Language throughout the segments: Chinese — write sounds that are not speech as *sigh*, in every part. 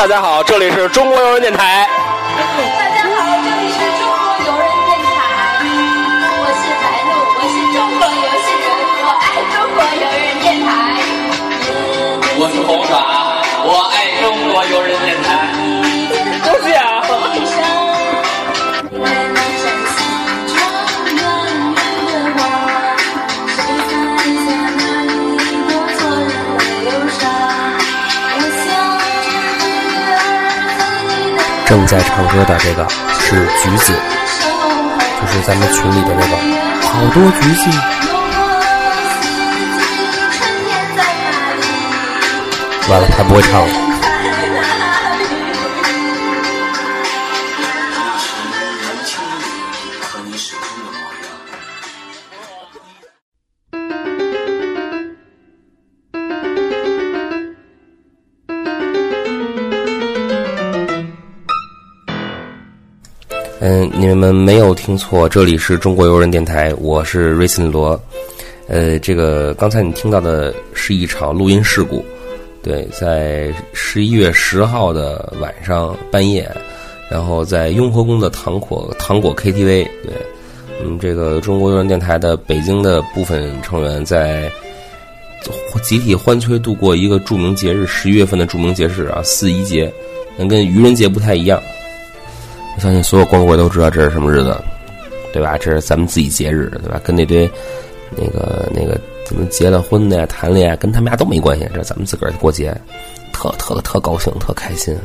大家好，这里是中国游人电台。正在唱歌的这个是橘子，就是咱们群里的那个好多橘子。完了，他不会唱了。们没有听错，这里是中国游人电台，我是瑞森罗。呃，这个刚才你听到的是一场录音事故，对，在十一月十号的晚上半夜，然后在雍和宫的糖果糖果 KTV，对，嗯，这个中国游人电台的北京的部分成员在集体欢催度过一个著名节日，十一月份的著名节日啊，四一节，那跟愚人节不太一样。我相信所有光棍都知道这是什么日子，对吧？这是咱们自己节日，对吧？跟那堆那个那个怎么结了婚的呀、谈恋爱，跟他们家都没关系。这咱们自个儿过节，特特特高兴，特开心。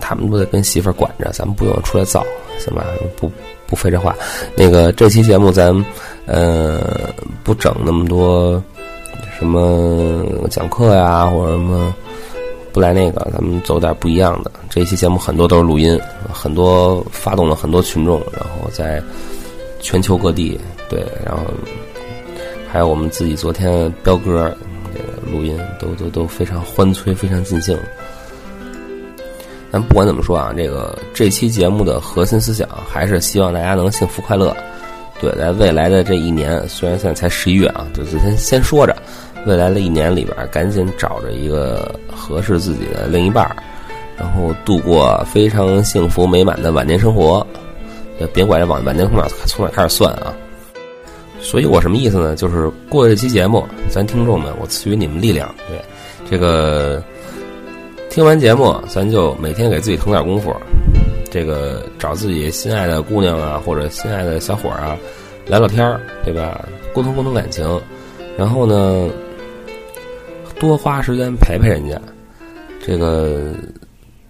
他们都得跟媳妇儿管着，咱们不用出来造，行吧？不不废这话。那个这期节目咱呃不整那么多什么讲课呀，或者什么。不来那个，咱们走点不一样的。这期节目很多都是录音，很多发动了很多群众，然后在全球各地，对，然后还有我们自己昨天彪哥这个录音，都都都非常欢催，非常尽兴。咱不管怎么说啊，这个这期节目的核心思想还是希望大家能幸福快乐。对，在未来的这一年，虽然现在才十一月啊，就先先说着。未来的一年里边，赶紧找着一个合适自己的另一半，然后度过非常幸福美满的晚年生活。别管这晚晚年从哪从哪开始算啊！所以我什么意思呢？就是过这期节目，咱听众们，我赐予你们力量。对，这个听完节目，咱就每天给自己腾点功夫，这个找自己心爱的姑娘啊，或者心爱的小伙啊，聊聊天儿，对吧？沟通沟通感情，然后呢？多花时间陪陪人家，这个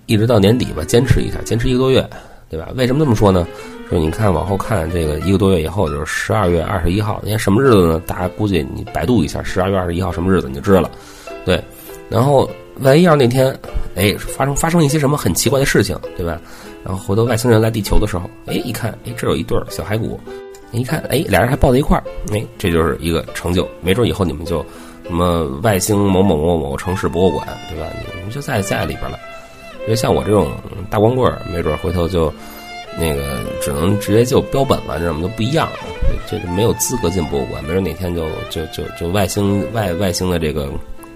一直到年底吧，坚持一下，坚持一个多月，对吧？为什么这么说呢？说你看往后看，这个一个多月以后就是十二月二十一号，你看什么日子呢？大家估计你百度一下，十二月二十一号什么日子你就知道了，对。然后万一要是那天，哎，发生发生一些什么很奇怪的事情，对吧？然后回头外星人来地球的时候，哎，一看，哎，这有一对小骸骨，一看，哎，俩人还抱在一块儿，哎，这就是一个成就，没准以后你们就。什么外星某某某某城市博物馆，对吧？你们就在在里边了。因为像我这种大光棍，没准回头就那个只能直接就标本了，这种都不一样。这这没有资格进博物馆，没准哪天就就就就外星外外星的这个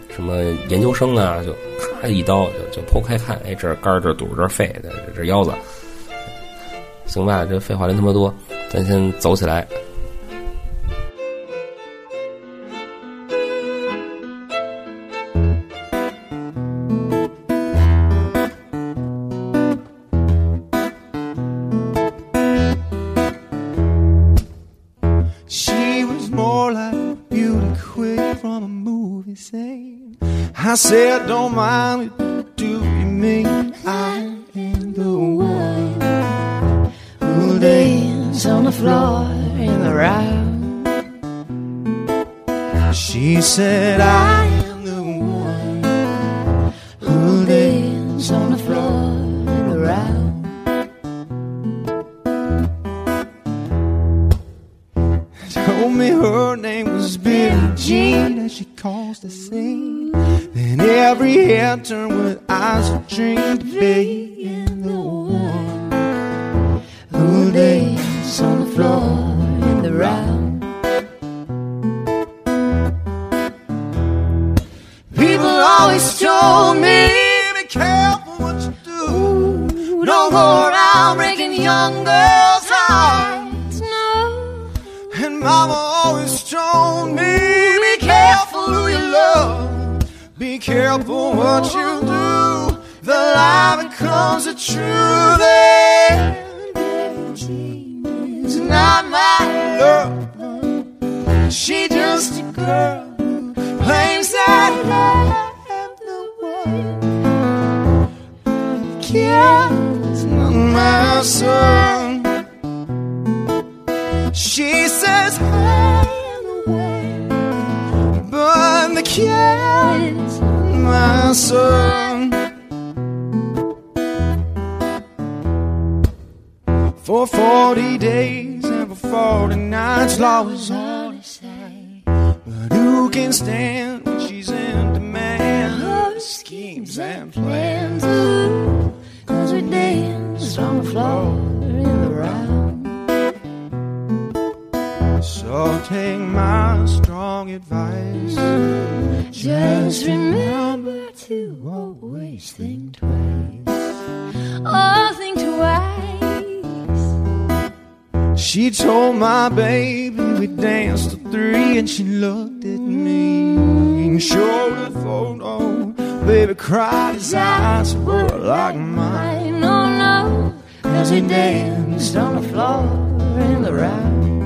什么研究生啊，就咔一刀就就剖开看，哎，这肝儿这肚这肺这这腰子，行吧？这废话真他妈多，咱先走起来。I said, don't mind it, you mean I am the one who dance on the floor in the round? She said, I every head turned with eyes of dream day in the warm Blue dance on the floor in the round? People always told me be careful what you do. Don't go around breaking young girls' hearts. No And mama careful what you do. The lie becomes the truth. Is not my love. She just a girl who claims that I am the one. Kids, not my son. She says I am the one, but the kid's my son. For 40 days and for 40 nights, law was all he say. But who can stand when she's in demand? Her schemes and plans. Cause we danced on the floor So take my strong advice. Just remember to always think twice. Oh, think twice. She told my baby we danced to three, and she looked at me and showed a photo. Baby cried, his eyes were like mine. Oh no, cause we danced on the floor in the round.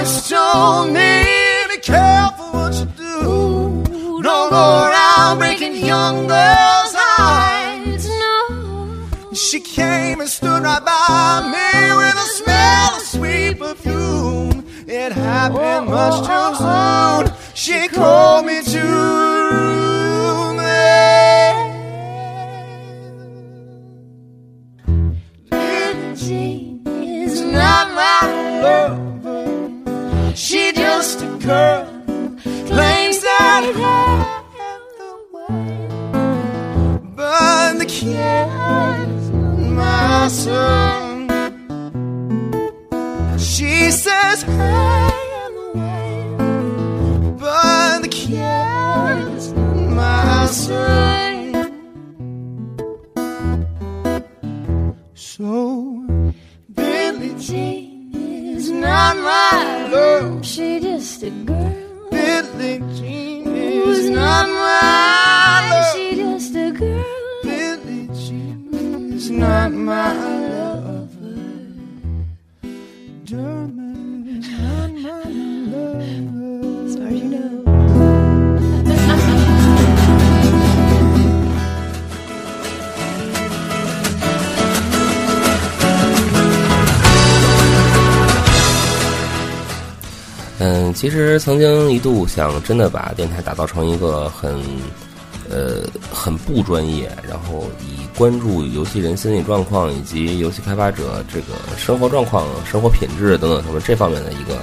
Always told me, be careful what you do. Don't go around breaking young girls' hearts. No. She came and stood right by me with a smell of sweet perfume. It happened oh, much too oh, oh, soon. She called me to Girl claims that I had the way, but the kiss my son. She says, I am the way, but the kiss my son. So, Billy Jean not my love. She just a girl. Billie Jean is not my love. She just a girl. Billie Jean is not my lover. Dermot is not my lover. 其实曾经一度想真的把电台打造成一个很，呃，很不专业，然后以关注游戏人心理状况以及游戏开发者这个生活状况、生活品质等等什么这方面的一个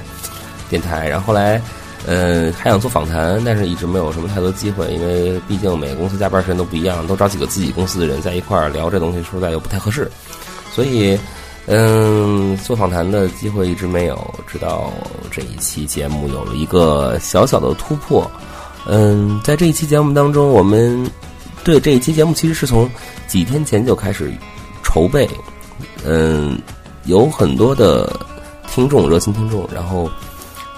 电台。然后来，嗯，还想做访谈，但是一直没有什么太多机会，因为毕竟每个公司加班时间都不一样，都找几个自己公司的人在一块儿聊这东西，说实在又不太合适，所以。嗯做访谈的机会一直没有，直到这一期节目有了一个小小的突破。嗯，在这一期节目当中，我们对这一期节目其实是从几天前就开始筹备。嗯，有很多的听众，热心听众，然后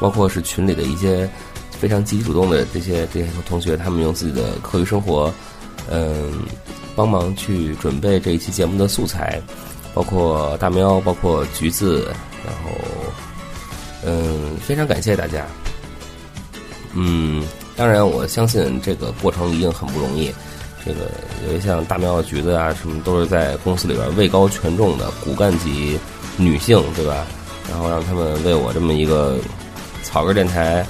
包括是群里的一些非常积极主动的这些这些同学，他们用自己的课余生活，嗯，帮忙去准备这一期节目的素材。包括大喵，包括橘子，然后，嗯，非常感谢大家。嗯，当然，我相信这个过程一定很不容易。这个有些像大喵、橘子啊，什么都是在公司里边位高权重的骨干级女性，对吧？然后让他们为我这么一个草根电台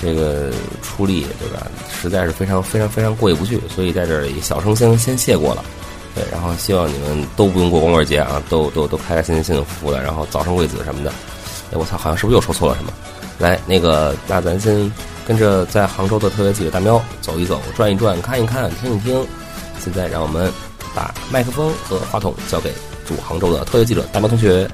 这个出力，对吧？实在是非常非常非常过意不去，所以在这里小声先先谢过了。对，然后希望你们都不用过光棍节啊，都都都开开心心、幸幸福福的，然后早生贵子什么的。哎，我操，好像是不是又说错了什么？来，那个，那咱先跟着在杭州的特约记者大喵走一走、转一转、看一看、听一听。现在让我们把麦克风和话筒交给驻杭州的特约记者大喵同学。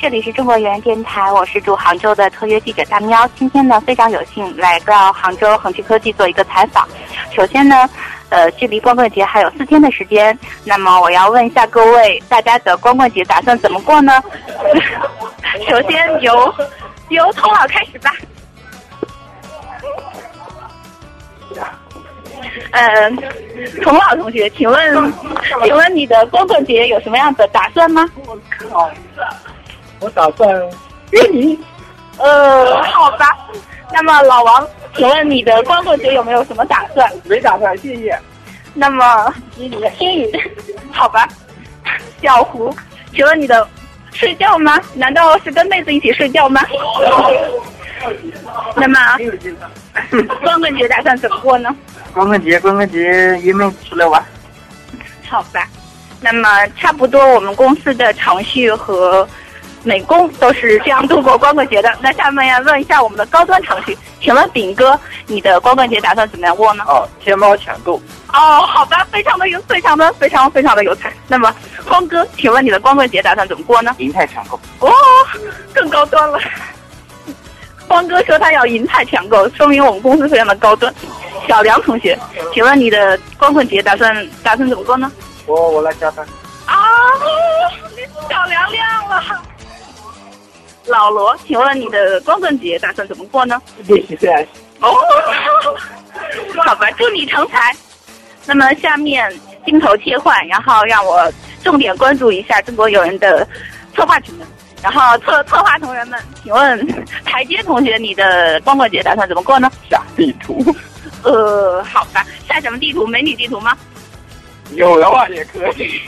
这里是中国原人电台，我是驻杭州的特约记者大喵。今天呢，非常有幸来到杭州恒基科技做一个采访。首先呢，呃，距离光棍节还有四天的时间，那么我要问一下各位，大家的光棍节打算怎么过呢？首先由由童老开始吧。嗯，童老同学，请问，请问你的光棍节有什么样的打算吗？我靠我打算约你。呃，好吧。那么老王，请问你的光棍节有没有什么打算？没打算，谢谢。那么心语，*laughs* 心语，好吧。小胡，请问你的睡觉吗？难道是跟妹子一起睡觉吗？*laughs* 那么光棍节打算怎么过呢？光棍节，光棍节约妹出来玩。好吧。那么差不多，我们公司的程序和美工都是这样度过光棍节的。那下面要问一下我们的高端程序，请问炳哥，你的光棍节打算怎么样过呢？哦，天猫抢购。哦，好吧，非常的有，非常的，非常非常的有才。那么光哥，请问你的光棍节打算怎么过呢？银泰抢购。哦，更高端了。光哥说他要银泰抢购，说明我们公司非常的高端。小梁同学，请问你的光棍节打算打算怎么过呢？我我来加班。老罗，请问你的光棍节打算怎么过呢？练习 CS。哦，*laughs* 好吧，祝你成才。那么下面镜头切换，然后让我重点关注一下中国友人的策划群们。然后策策划同仁们，请问台阶同学，你的光棍节打算怎么过呢？下地图。呃，好吧，下什么地图？美女地图吗？有的话也可以。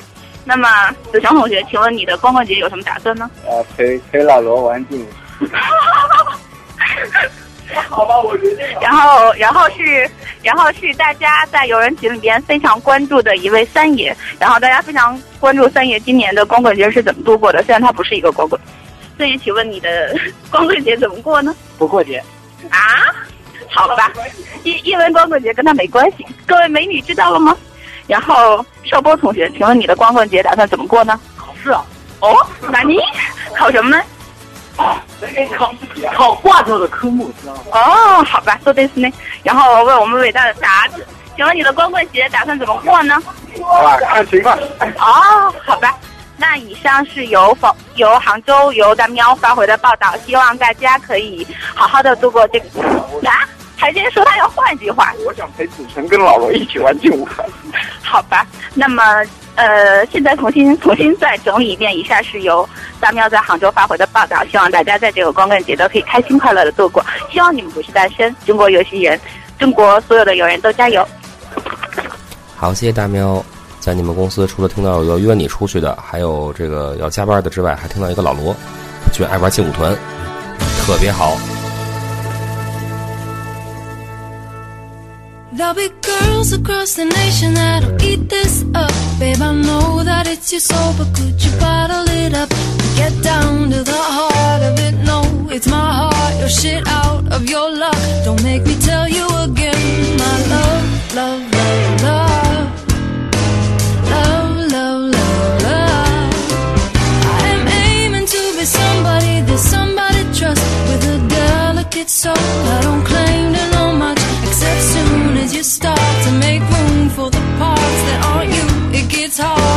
那么子祥同学，请问你的光棍节有什么打算呢？呃，陪陪老罗玩电影。*laughs* 好吧，我决定。然后，然后是，然后是大家在友人群里边非常关注的一位三爷。然后大家非常关注三爷今年的光棍节是怎么度过的。虽然他不是一个光棍，三爷，请问你的 *laughs* 光棍节怎么过呢？不过节。啊？好吧，因因为光棍节跟他没关系。各位美女知道了吗？然后邵波同学，请问你的光棍节打算怎么过呢？考试啊。哦，那你考什么呢？考考挂掉的科目，知道吗？哦，好吧，说的是呢。然后问我们伟大的达子，请问你的光棍节打算怎么过呢？好吧，看情况。哦，好吧。那以上是由否由杭州由大喵发回的报道，希望大家可以好好的度过这个。啊，台阶说他要换句话。我想陪子晨跟老罗一起玩劲舞团。好吧，那么呃，现在重新重新再整理一遍，以下是由大喵在杭州发回的报道，希望大家在这个光棍节都可以开心快乐的度过。希望你们不是单身，中国游戏人，中国所有的友人都加油。好，谢谢大喵。在你们公司，除了听到要约你出去的，还有这个要加班的之外，还听到一个老罗，居然爱玩劲舞团，特别好。There'll be girls across the nation that'll eat this up. Babe, I know that it's your soul, but could you bottle it up? Get down to the heart of it. No, it's my heart, your shit out of your luck. Don't make me tell you again, my love, love, love, love. Love, love, love. I am aiming to be somebody that somebody trusts with a delicate soul. I don't claim to you start to make room for the parts that aren't you, it gets harder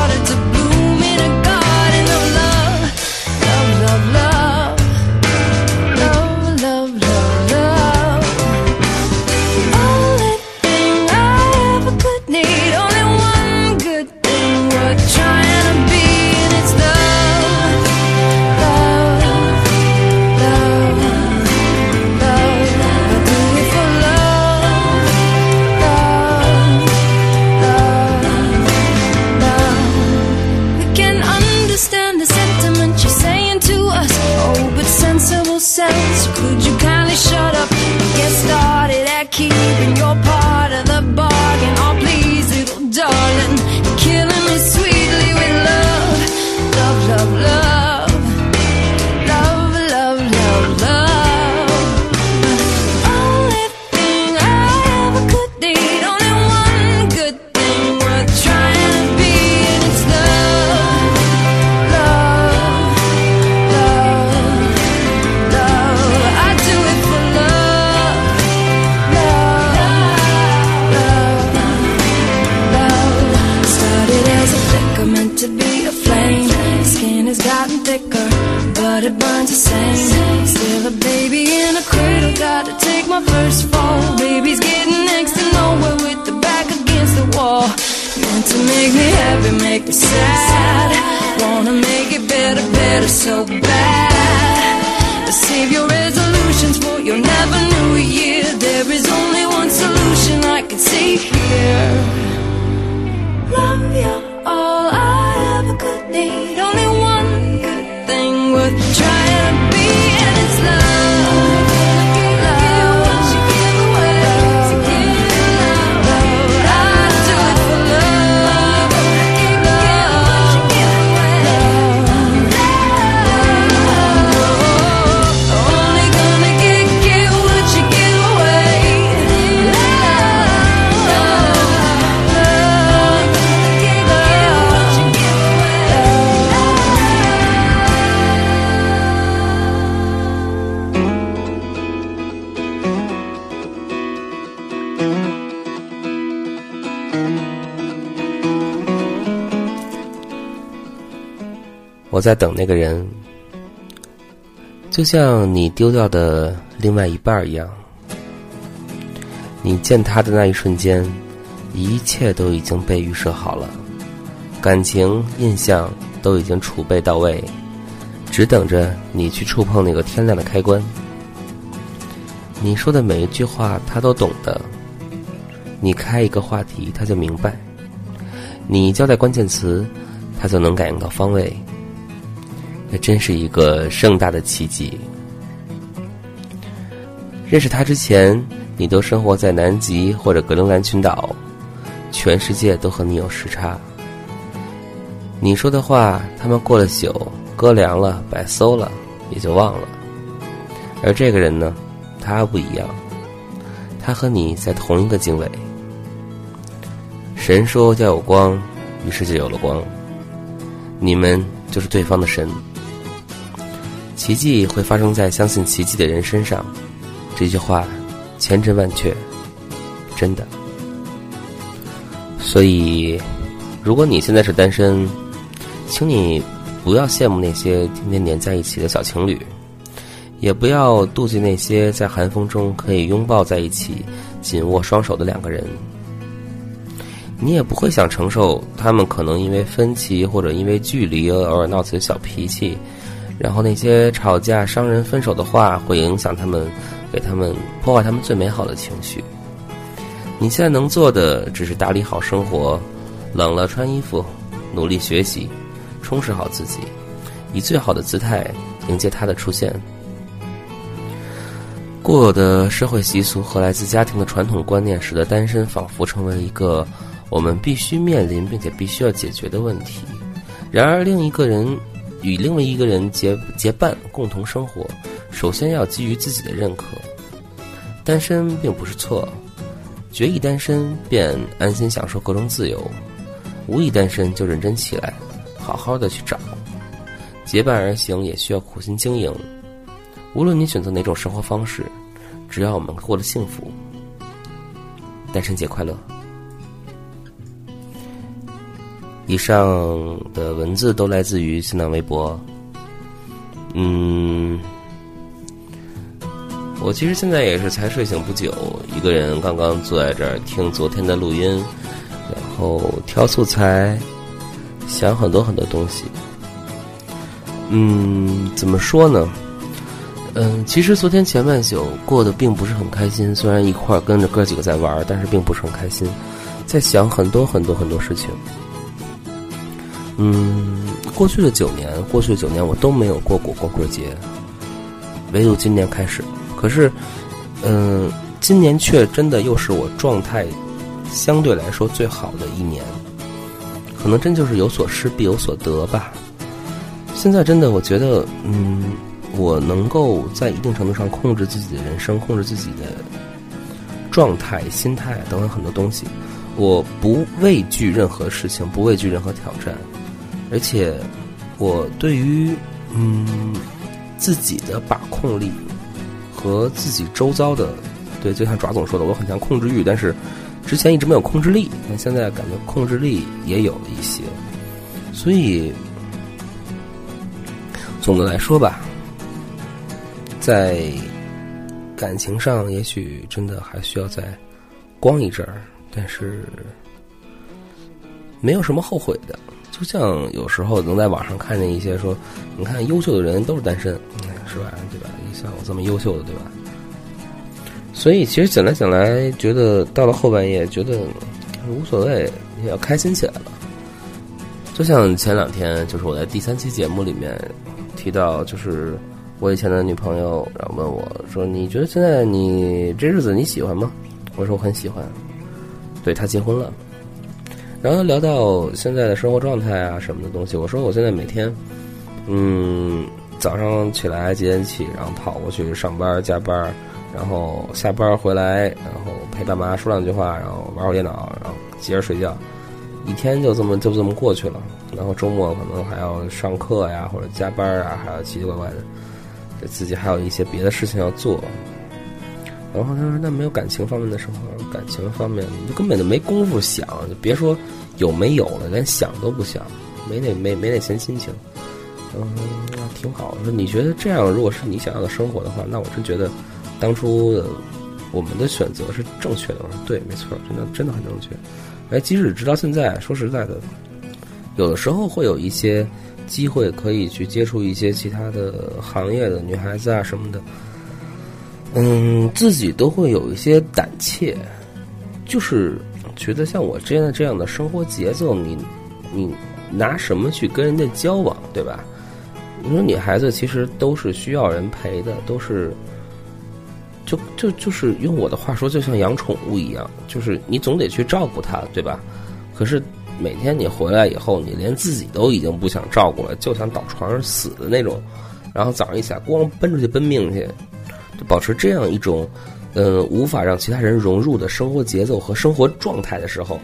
我在等那个人，就像你丢掉的另外一半儿一样。你见他的那一瞬间，一切都已经被预设好了，感情、印象都已经储备到位，只等着你去触碰那个天亮的开关。你说的每一句话，他都懂得。你开一个话题，他就明白；你交代关键词，他就能感应到方位。这真是一个盛大的奇迹。认识他之前，你都生活在南极或者格陵兰群岛，全世界都和你有时差。你说的话，他们过了宿，搁凉了，摆馊了，也就忘了。而这个人呢，他不一样，他和你在同一个经纬。神说要有光，于是就有了光。你们就是对方的神。奇迹会发生在相信奇迹的人身上，这句话千真万确，真的。所以，如果你现在是单身，请你不要羡慕那些天天黏在一起的小情侣，也不要妒忌那些在寒风中可以拥抱在一起、紧握双手的两个人。你也不会想承受他们可能因为分歧或者因为距离而偶尔闹起的小脾气。然后那些吵架、伤人、分手的话，会影响他们，给他们破坏他们最美好的情绪。你现在能做的，只是打理好生活，冷了穿衣服，努力学习，充实好自己，以最好的姿态迎接他的出现。固有的社会习俗和来自家庭的传统观念，使得单身仿佛成为一个我们必须面临并且必须要解决的问题。然而，另一个人。与另外一个人结结伴共同生活，首先要基于自己的认可。单身并不是错，决意单身便安心享受各种自由；无意单身就认真起来，好好的去找。结伴而行也需要苦心经营。无论你选择哪种生活方式，只要我们过得幸福，单身节快乐。以上的文字都来自于新浪微博。嗯，我其实现在也是才睡醒不久，一个人刚刚坐在这儿听昨天的录音，然后挑素材，想很多很多东西。嗯，怎么说呢？嗯，其实昨天前半宿过得并不是很开心，虽然一块儿跟着哥几个在玩，但是并不是很开心，在想很多很多很多事情。嗯，过去的九年，过去的九年我都没有过过光棍节，唯独今年开始。可是，嗯，今年却真的又是我状态相对来说最好的一年，可能真就是有所失必有所得吧。现在真的，我觉得，嗯，我能够在一定程度上控制自己的人生，控制自己的状态、心态等等很多东西。我不畏惧任何事情，不畏惧任何挑战。而且，我对于嗯自己的把控力和自己周遭的，对，就像爪总说的，我很强控制欲，但是之前一直没有控制力，那现在感觉控制力也有了一些。所以总的来说吧，在感情上，也许真的还需要再光一阵儿，但是没有什么后悔的。就像有时候能在网上看见一些说，你看优秀的人都是单身，是吧？对吧？你像我这么优秀的，对吧？所以其实想来想来，觉得到了后半夜，觉得无所谓，也要开心起来了。就像前两天，就是我在第三期节目里面提到，就是我以前的女朋友，然后问我说：“你觉得现在你这日子你喜欢吗？”我说：“我很喜欢。”对她结婚了，然后聊到现在的生活状态啊什么的东西，我说我现在每天，嗯，早上起来几点起，然后跑过去上班加班，然后下班回来，然后陪爸妈说两句话，然后玩会儿电脑，然后接着睡觉。一天就这么就这么过去了，然后周末可能还要上课呀，或者加班啊，还要奇奇怪怪的，这自己还有一些别的事情要做。然后他说：“那没有感情方面的生活，感情方面就根本就没工夫想，就别说有没有了，连想都不想，没那没没那闲心情。”嗯，那挺好。说你觉得这样，如果是你想要的生活的话，那我真觉得当初我们的选择是正确的。我说对，没错，真的真的很正确。哎，即使直到现在，说实在的，有的时候会有一些机会可以去接触一些其他的行业的女孩子啊什么的，嗯，自己都会有一些胆怯，就是觉得像我这样这样的生活节奏，你你拿什么去跟人家交往，对吧？你说女孩子其实都是需要人陪的，都是。就就就是用我的话说，就像养宠物一样，就是你总得去照顾它，对吧？可是每天你回来以后，你连自己都已经不想照顾了，就想倒床上死的那种。然后早上一起来，咣奔出去奔命去，就保持这样一种，嗯，无法让其他人融入的生活节奏和生活状态的时候，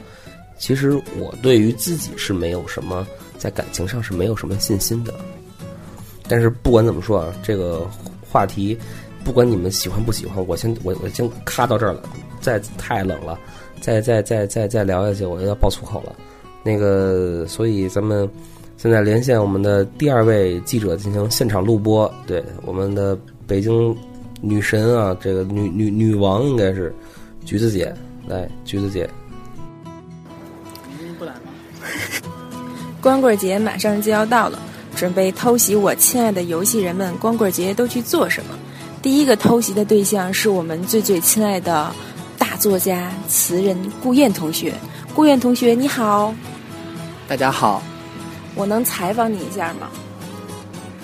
其实我对于自己是没有什么在感情上是没有什么信心的。但是不管怎么说啊，这个话题。不管你们喜欢不喜欢，我先我我先咔到这儿了。再太冷了，再再再再再聊下去，我就要爆粗口了。那个，所以咱们现在连线我们的第二位记者进行现场录播。对，我们的北京女神啊，这个女女女王应该是橘子姐，来，橘子姐。不来了光棍节马上就要到了，准备偷袭我亲爱的游戏人们，光棍节都去做什么？第一个偷袭的对象是我们最最亲爱的大作家、词人顾燕同学。顾燕同学，你好，大家好，我能采访你一下吗？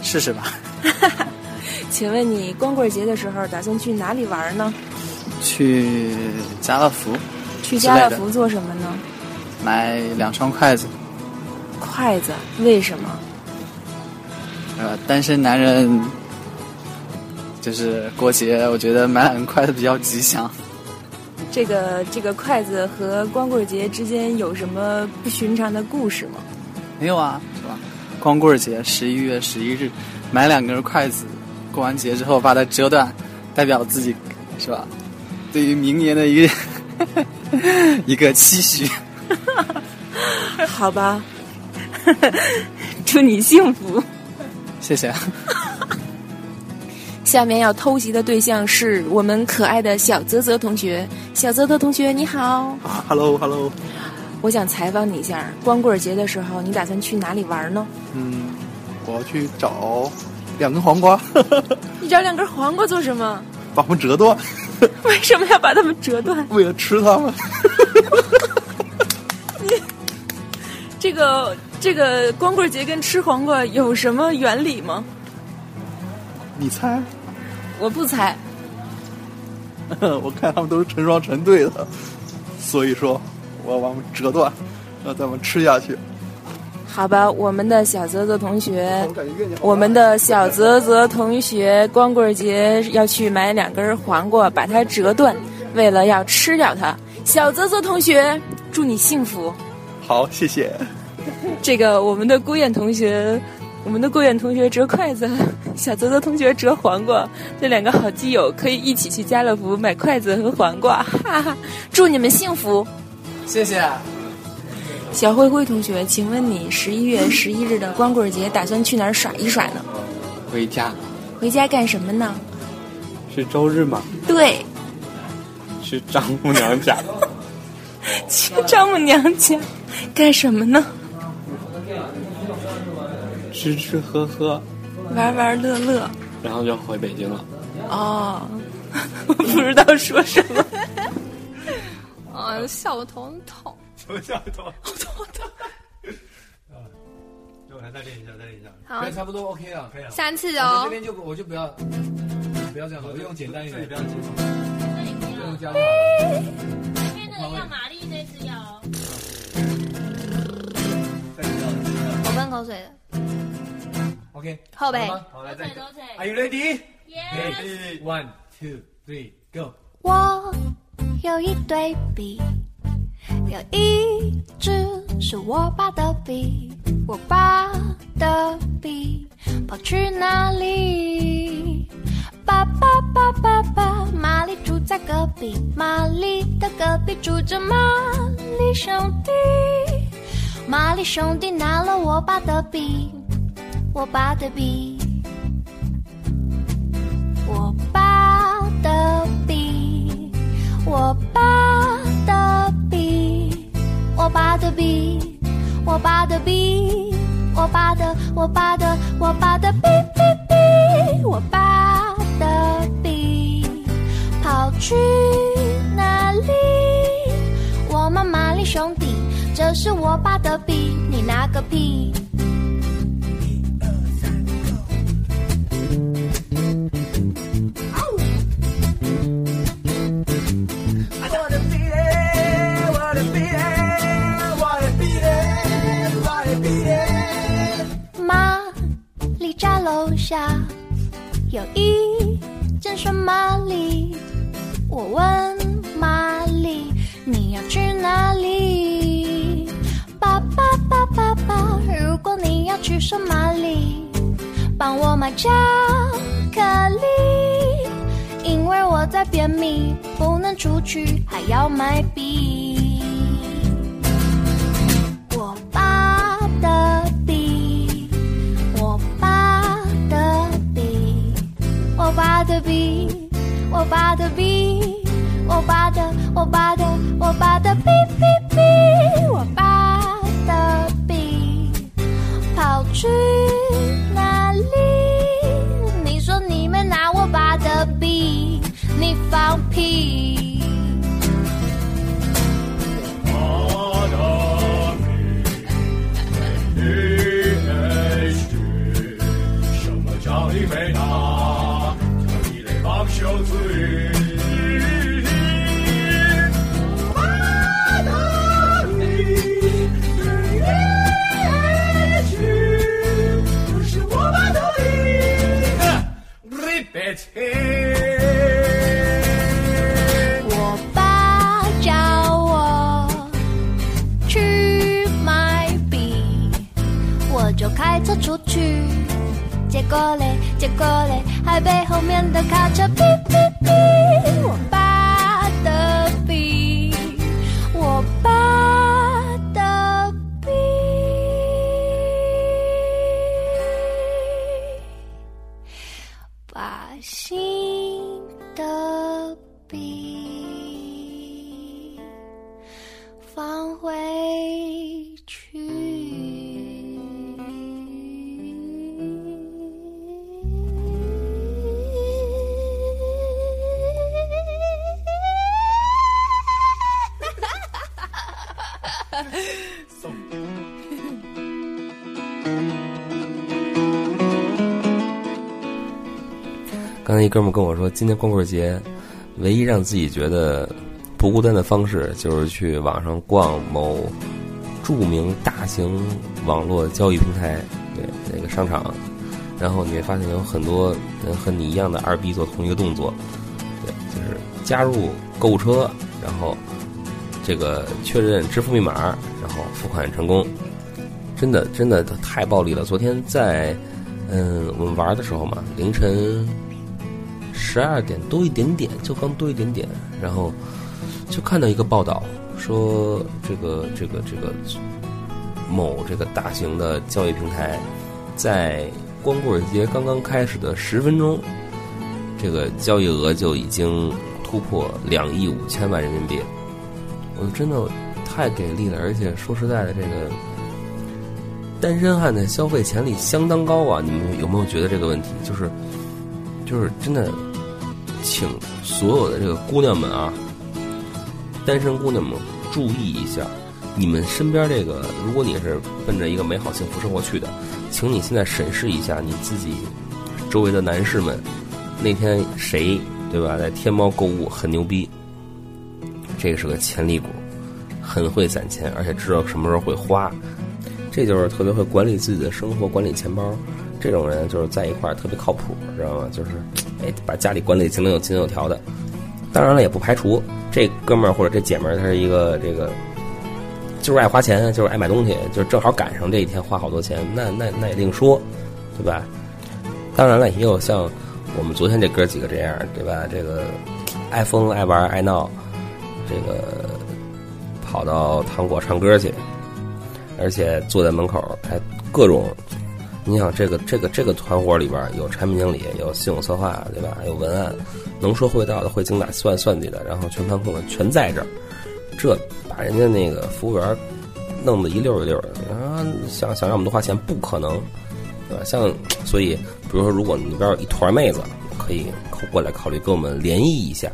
试试吧。*laughs* 请问你光棍节的时候打算去哪里玩呢？去家乐福。去家乐福做什么呢？买两双筷子。筷子？为什么？呃，单身男人。就是过节，我觉得买两个筷子比较吉祥。这个这个筷子和光棍节之间有什么不寻常的故事吗？没有啊，是吧？光棍节十一月十一日，买两根筷子，过完节之后把它折断，代表自己是吧？对于明年的一个 *laughs* 一个期许。好吧，*laughs* 祝你幸福。谢谢。*laughs* 下面要偷袭的对象是我们可爱的小泽泽同学。小泽泽同学，你好。啊，Hello Hello。我想采访你一下，光棍节的时候，你打算去哪里玩呢？嗯，我要去找两根黄瓜。*laughs* 你找两根黄瓜做什么？把它们折断。*laughs* 为什么要把它们折断？*laughs* 为了吃它们。你这个这个光棍节跟吃黄瓜有什么原理吗？你猜？我不猜。我看他们都是成双成对的，所以说我要把它们折断，让咱们吃下去。好吧，我们的小泽泽同学，我们的小泽泽同学，光棍节要去买两根黄瓜，把它折断，为了要吃掉它。小泽泽同学，祝你幸福。好，谢谢。这个我们的顾燕同学。我们的顾远同学折筷子，*laughs* 小泽泽同学折黄瓜，这两个好基友可以一起去家乐福买筷子和黄瓜，哈哈！祝你们幸福，谢谢。小灰灰同学，请问你十一月十一日的光棍节打算去哪儿耍一耍呢？回家。回家干什么呢？是周日吗？对，去丈母娘家。*laughs* 去丈母娘家干什么呢？吃吃喝喝，玩玩乐乐。然后就回北京了。哦，我 *laughs* 不知道说什么。哎 *laughs* 呦，笑我头痛。什么笑头？我头痛。那我来再练一下，再练一下。好对，差不多 OK 了，可以了。三次哦这边就我就不要，不要这样，我用简单一点，不要紧张，不用加。那个要玛丽那只要哦。我喷口水的。OK，后背好来再 Are you ready? Yes. One, two, three, go. 我有一对笔，有一支是我爸的笔，我爸的笔跑去哪里？爸爸爸爸爸，玛丽住在隔壁，玛丽的隔壁住着玛丽兄弟，玛丽兄弟拿了我爸的笔，我爸的笔。我爸的笔，我爸，我爸的笔，我爸的笔，我爸的，我爸的，我爸的笔笔笔，我爸的笔跑去哪里？我们玛丽兄弟，这是我爸的笔，你拿个屁！有一间顺玛丽，我问玛丽你要去哪里？爸爸爸爸爸，如果你要去顺玛丽，帮我买巧克力，因为我在便秘，不能出去，还要买笔。我爸的笔，我爸的，我爸的，我爸的笔结果嘞，结果嘞，还被后面的卡车逼 *laughs* 刚才一哥们跟我说，今年光棍节，唯一让自己觉得不孤单的方式，就是去网上逛某著名大型网络交易平台，对那个商场，然后你会发现有很多人和你一样的二逼做同一个动作，对，就是加入购物车，然后这个确认支付密码，然后付款成功，真的真的太暴力了。昨天在嗯我们玩的时候嘛，凌晨。十二点多一点点，就刚多一点点，然后就看到一个报道说，这个这个这个某这个大型的交易平台，在光棍节刚刚开始的十分钟，这个交易额就已经突破两亿五千万人民币。真的太给力了，而且说实在的，这个单身汉的消费潜力相当高啊！你们有没有觉得这个问题？就是就是真的，请所有的这个姑娘们啊，单身姑娘们注意一下，你们身边这个，如果你是奔着一个美好幸福生活去的，请你现在审视一下你自己周围的男士们，那天谁对吧，在天猫购物很牛逼，这个是个潜力股，很会攒钱，而且知道什么时候会花，这就是特别会管理自己的生活、管理钱包。这种人就是在一块儿特别靠谱，知道吗？就是哎，把家里管理井井有井井有条的。当然了，也不排除这哥们儿或者这姐们儿，他是一个这个，就是爱花钱，就是爱买东西，就是正好赶上这一天花好多钱，那那那也另说，对吧？当然了，也有像我们昨天这哥几个这样，对吧？这个爱疯、爱玩、爱闹，这个跑到糖果唱歌去，而且坐在门口还各种。你想这个这个这个团伙里边有产品经理，有系统策划，对吧？有文案，能说会道的，会精打细算算计的，然后全盘控的全在这儿，这把人家那个服务员弄得一溜一溜的啊！想想让我们多花钱，不可能，对吧？像所以，比如说，如果你那边有一团妹子，可以过来考虑跟我们联谊一下。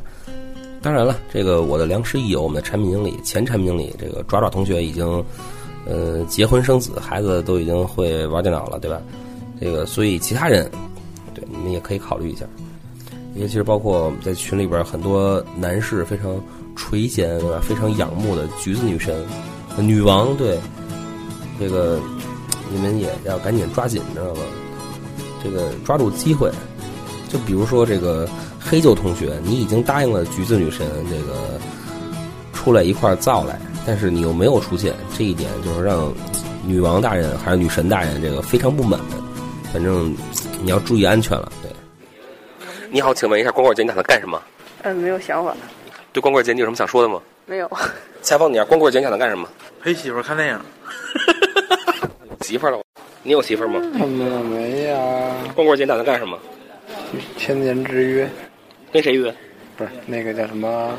当然了，这个我的良师益友，我们的产品经理、前产品经理，这个爪爪同学已经。呃，结婚生子，孩子都已经会玩电脑了，对吧？这个，所以其他人，对你们也可以考虑一下。尤其是包括在群里边很多男士非常垂涎，对吧？非常仰慕的橘子女神、女王，对这个你们也要赶紧抓紧，知道吗？这个抓住机会，就比如说这个黑旧同学，你已经答应了橘子女神，这个出来一块造来。但是你又没有出现，这一点就是让女王大人还是女神大人这个非常不满。反正你要注意安全了。对，你好，请问一下，光棍节你打算干什么？嗯，没有想法。对光棍节你有什么想说的吗？没有。采访你啊，光棍节你打算干什么？陪媳妇看电影。*laughs* 媳妇了？你有媳妇吗？没没呀。光棍节你打算干什么？千年之约。跟谁约？不是那个叫什么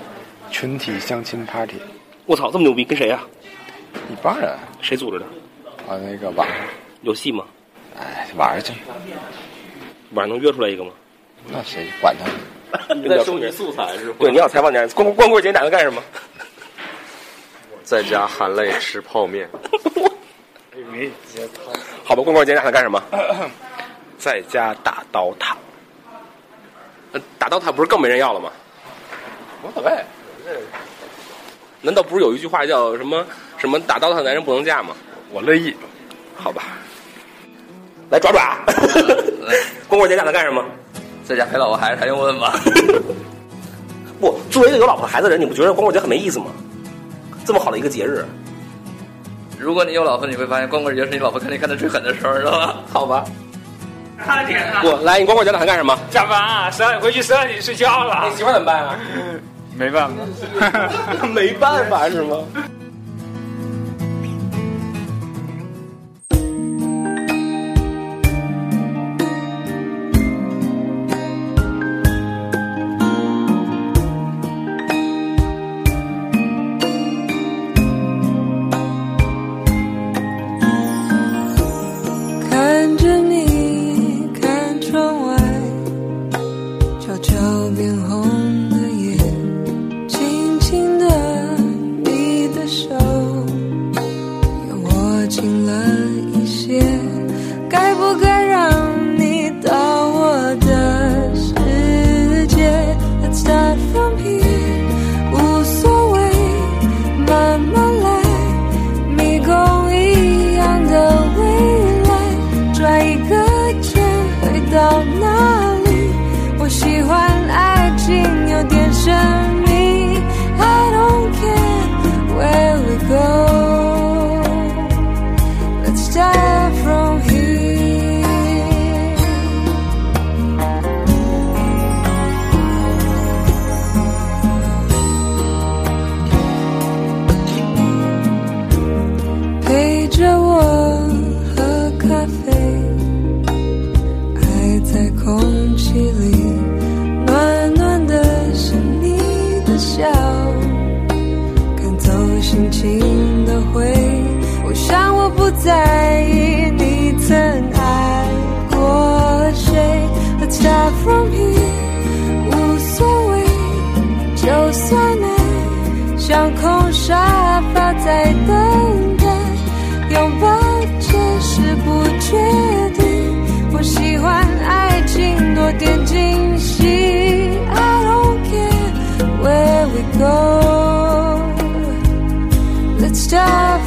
群体相亲 party。我操，这么牛逼，跟谁呀？一帮人。谁组织的？啊，那个晚上。有戏吗？哎，晚上去。晚上能约出来一个吗？那谁管他？*laughs* 你在收集素材是吧？对，你要采访你光光棍节打算干什么？在家含泪吃泡面。没接。好吧，光棍节打算干什么？*coughs* 在家打刀塔。打刀塔不是更没人要了吗？无所谓。难道不是有一句话叫什么什么打刀塔的男人不能嫁吗？我乐意。好吧。来爪爪。*laughs* 光棍节打算干什么？在家陪老婆孩子还用问吗？*laughs* 不，作为一个有老婆孩子的人，你不觉得光棍节很没意思吗？这么好的一个节日。如果你有老婆，你会发现光棍节是你老婆看你看的最狠的时候，知道吗？好吧。快点啊！不，来，你光棍节打算干什么？加班啊！十二回去十二点睡觉了。你媳妇怎么办啊？没办法，*laughs* 没办法是吗？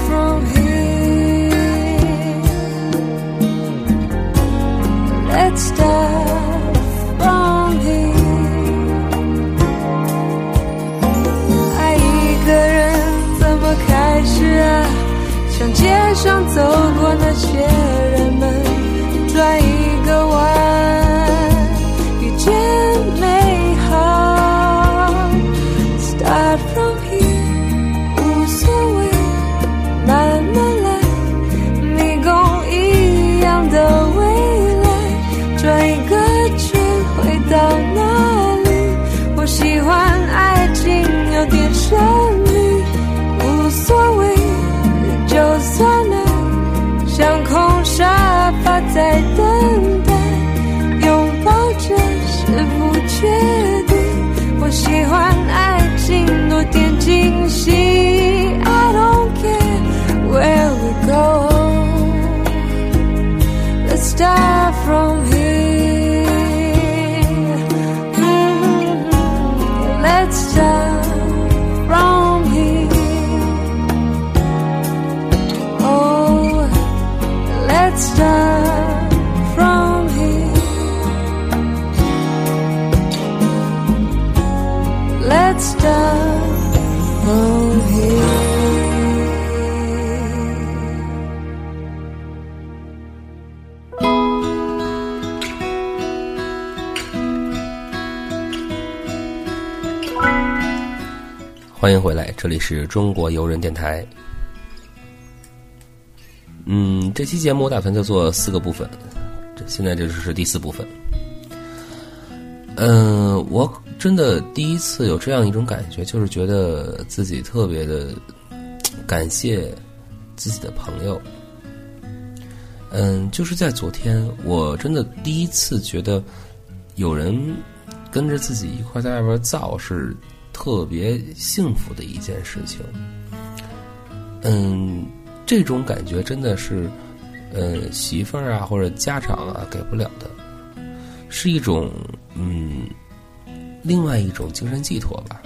从 here，let's start from here。爱一个人怎么开始啊？像街上走过那些人们，转。欢迎回来，这里是中国游人电台。嗯，这期节目我打算就做四个部分，这现在这就是第四部分。嗯，我真的第一次有这样一种感觉，就是觉得自己特别的感谢自己的朋友。嗯，就是在昨天，我真的第一次觉得有人跟着自己一块在外边造是特别幸福的一件事情。嗯，这种感觉真的是，呃，媳妇儿啊或者家长啊给不了的，是一种嗯，另外一种精神寄托吧。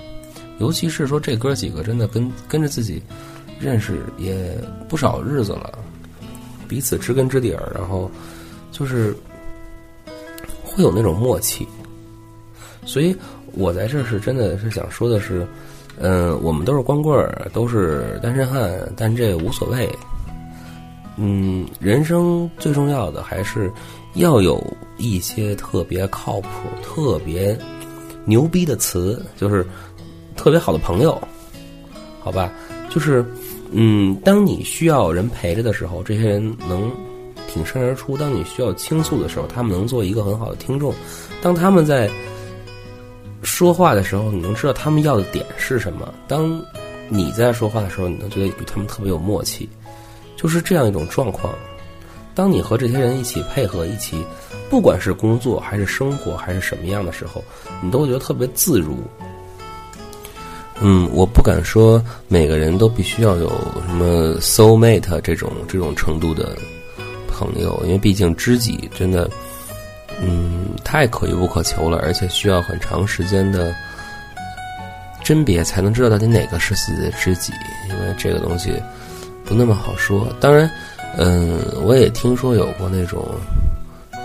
尤其是说这哥几个真的跟跟着自己认识也不少日子了，彼此知根知底儿，然后就是会有那种默契。所以我在这儿是真的是想说的是，嗯，我们都是光棍儿，都是单身汉，但这无所谓。嗯，人生最重要的还是要有一些特别靠谱、特别牛逼的词，就是特别好的朋友，好吧？就是，嗯，当你需要人陪着的时候，这些人能挺身而出；当你需要倾诉的时候，他们能做一个很好的听众；当他们在说话的时候，你能知道他们要的点是什么；当你在说话的时候，你能觉得与他们特别有默契。就是这样一种状况。当你和这些人一起配合，一起，不管是工作还是生活还是什么样的时候，你都会觉得特别自如。嗯，我不敢说每个人都必须要有什么 soul mate 这种这种程度的朋友，因为毕竟知己真的，嗯，太可遇不可求了，而且需要很长时间的甄别才能知道到底哪个是自己的知己，因为这个东西不那么好说。当然，嗯，我也听说有过那种，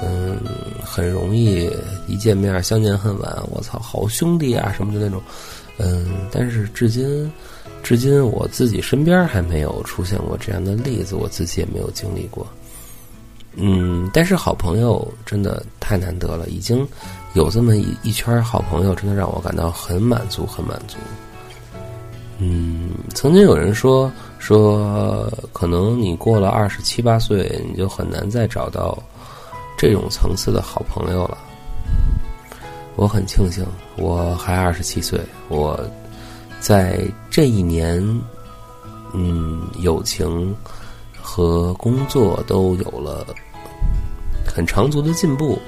嗯，很容易一见面相见恨晚，我操，好兄弟啊什么的那种。嗯，但是至今，至今我自己身边还没有出现过这样的例子，我自己也没有经历过。嗯，但是好朋友真的太难得了，已经有这么一一圈好朋友，真的让我感到很满足，很满足。嗯，曾经有人说说，可能你过了二十七八岁，你就很难再找到这种层次的好朋友了。我很庆幸，我还二十七岁，我在这一年，嗯，友情和工作都有了很长足的进步，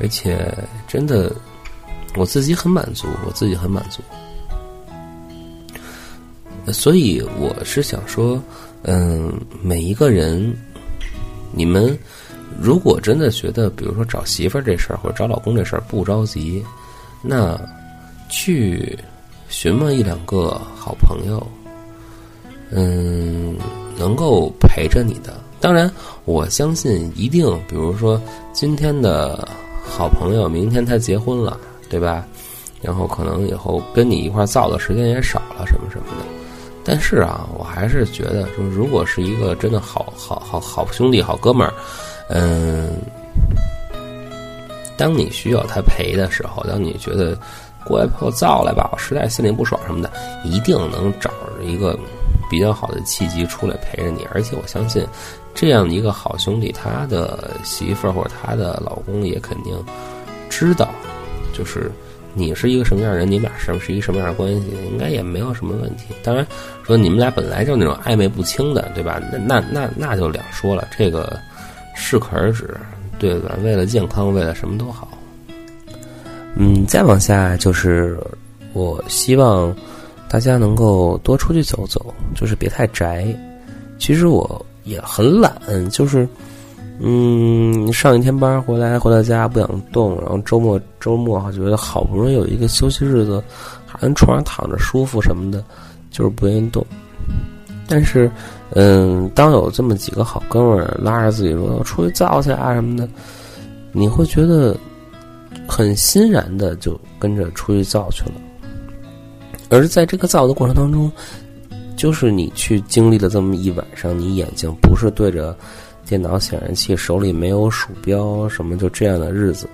而且真的我自己很满足，我自己很满足。所以我是想说，嗯，每一个人，你们。如果真的觉得，比如说找媳妇儿这事儿或者找老公这事儿不着急，那去询问一两个好朋友，嗯，能够陪着你的，当然，我相信一定，比如说今天的好朋友，明天他结婚了，对吧？然后可能以后跟你一块造的时间也少了，什么什么的。但是啊，我还是觉得说，如果是一个真的好好好好兄弟、好哥们儿，嗯，当你需要他陪的时候，当你觉得过来陪我造来吧，我实在心里不爽什么的，一定能找着一个比较好的契机出来陪着你。而且我相信，这样一个好兄弟，他的媳妇儿或者他的老公也肯定知道，就是。你是一个什么样的人？你们俩是是一个什么样的关系？应该也没有什么问题。当然，说你们俩本来就那种暧昧不清的，对吧？那那那那就两说了。这个适可而止，对吧？为了健康，为了什么都好。嗯，再往下就是，我希望大家能够多出去走走，就是别太宅。其实我也很懒，就是。嗯，上一天班回来，回到家不想动，然后周末周末哈觉得好不容易有一个休息日子，还在床上躺着舒服什么的，就是不愿意动。但是，嗯，当有这么几个好哥们儿拉着自己说出去造去啊什么的，你会觉得很欣然的就跟着出去造去了。而在这个造的过程当中，就是你去经历了这么一晚上，你眼睛不是对着。电脑显示器手里没有鼠标，什么就这样的日子，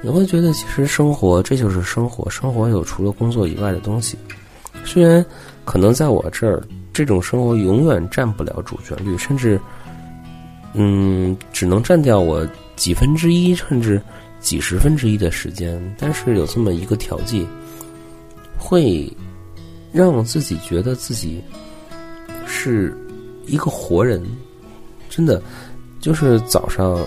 你会觉得其实生活这就是生活，生活有除了工作以外的东西。虽然可能在我这儿，这种生活永远占不了主旋律，甚至，嗯，只能占掉我几分之一，甚至几十分之一的时间。但是有这么一个调剂，会让自己觉得自己是一个活人。真的，就是早上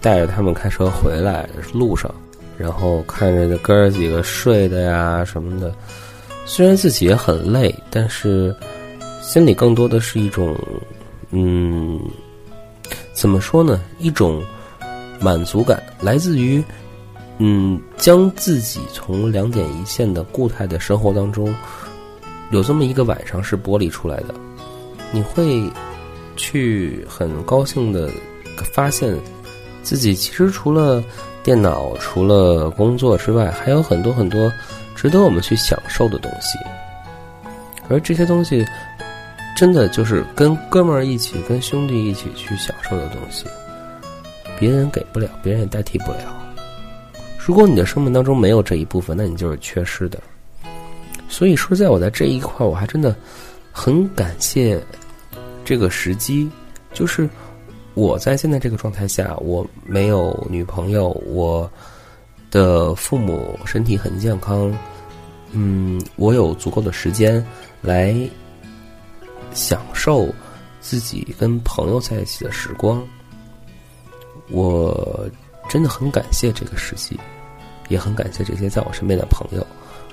带着他们开车回来路上，然后看着这哥儿几个睡的呀什么的，虽然自己也很累，但是心里更多的是一种，嗯，怎么说呢？一种满足感，来自于嗯，将自己从两点一线的固态的生活当中，有这么一个晚上是剥离出来的，你会。去很高兴的发现，自己其实除了电脑、除了工作之外，还有很多很多值得我们去享受的东西。而这些东西，真的就是跟哥们儿一起、跟兄弟一起去享受的东西，别人给不了，别人也代替不了。如果你的生命当中没有这一部分，那你就是缺失的。所以说，在我在这一块，我还真的很感谢。这个时机，就是我在现在这个状态下，我没有女朋友，我的父母身体很健康，嗯，我有足够的时间来享受自己跟朋友在一起的时光。我真的很感谢这个时机，也很感谢这些在我身边的朋友。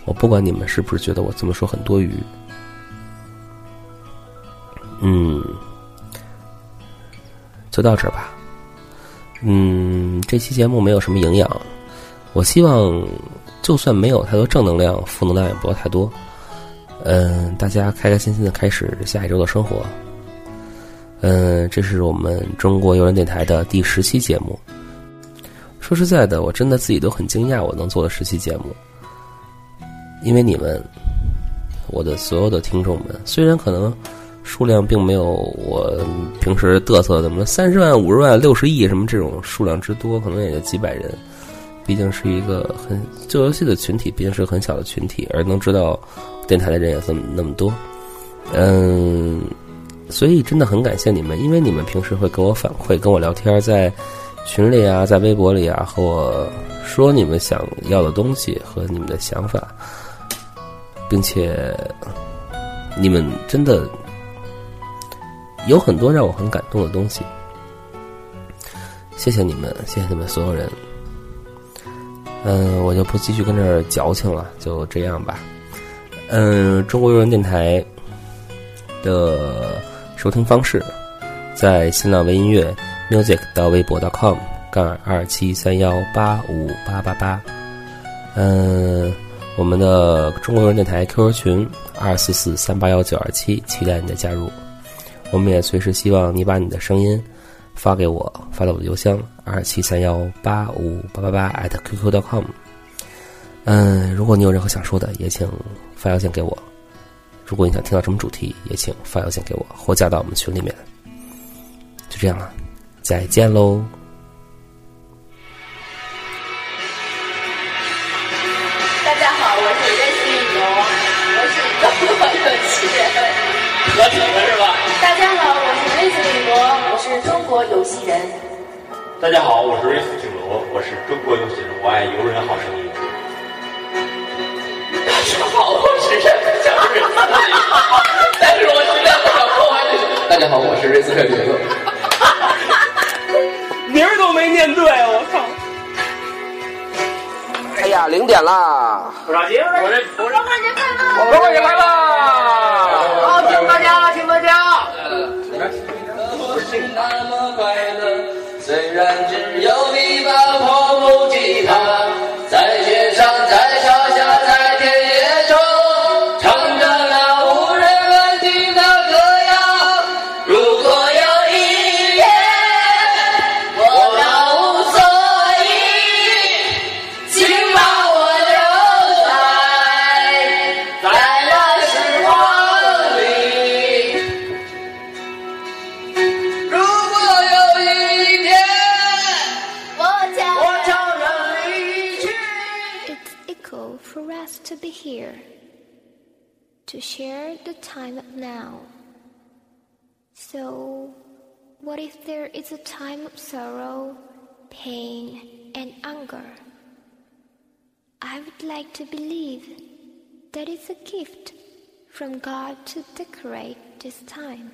我不管你们是不是觉得我这么说很多余。嗯，就到这儿吧。嗯，这期节目没有什么营养，我希望就算没有太多正能量，负能量也不要太多。嗯，大家开开心心的开始下一周的生活。嗯，这是我们中国游人电台的第十期节目。说实在的，我真的自己都很惊讶，我能做的十期节目，因为你们，我的所有的听众们，虽然可能。数量并没有我平时嘚瑟怎么三十万、五十万、六十亿什么这种数量之多，可能也就几百人。毕竟是一个很做游戏的群体，毕竟是很小的群体，而能知道电台的人也这么那么多。嗯，所以真的很感谢你们，因为你们平时会给我反馈，跟我聊天，在群里啊，在微博里啊，和我说你们想要的东西和你们的想法，并且你们真的。有很多让我很感动的东西，谢谢你们，谢谢你们所有人。嗯，我就不继续跟这儿矫情了，就这样吧。嗯，中国游人电台的收听方式，在新浪微音乐 music 到微博 .com 杠二七三幺八五八八八。嗯，我们的中国游人电台 QQ 群二四四三八幺九二七，期待你的加入。我们也随时希望你把你的声音发给我，发到我的邮箱二七三幺八五八八八 at qq.com。嗯，如果你有任何想说的，也请发邮件给我。如果你想听到什么主题，也请发邮件给我，或加到我们群里面。就这样了，再见喽。大家好，我是瑞思雨龙，我是中国有戏人。合体了是吧？大家好，我是瑞思雨龙，我是中国游戏人。大家好，我是瑞斯景罗，我是中国游戏人，我爱游人好声音。大家好，我是任小瑞斯，*laughs* *laughs* 但是我实在不想破坏这个。*laughs* 大家好，我是瑞斯克林克。名儿都没念对，我操！哎呀，零点啦！不着急，我这我这光棍节快乐！光棍节快乐！好，请大家，请大家。是那么快乐，虽然只有一把破木吉他，share the time now. So, what if there is a time of sorrow, pain, and anger? I would like to believe that it's a gift from God to decorate this time.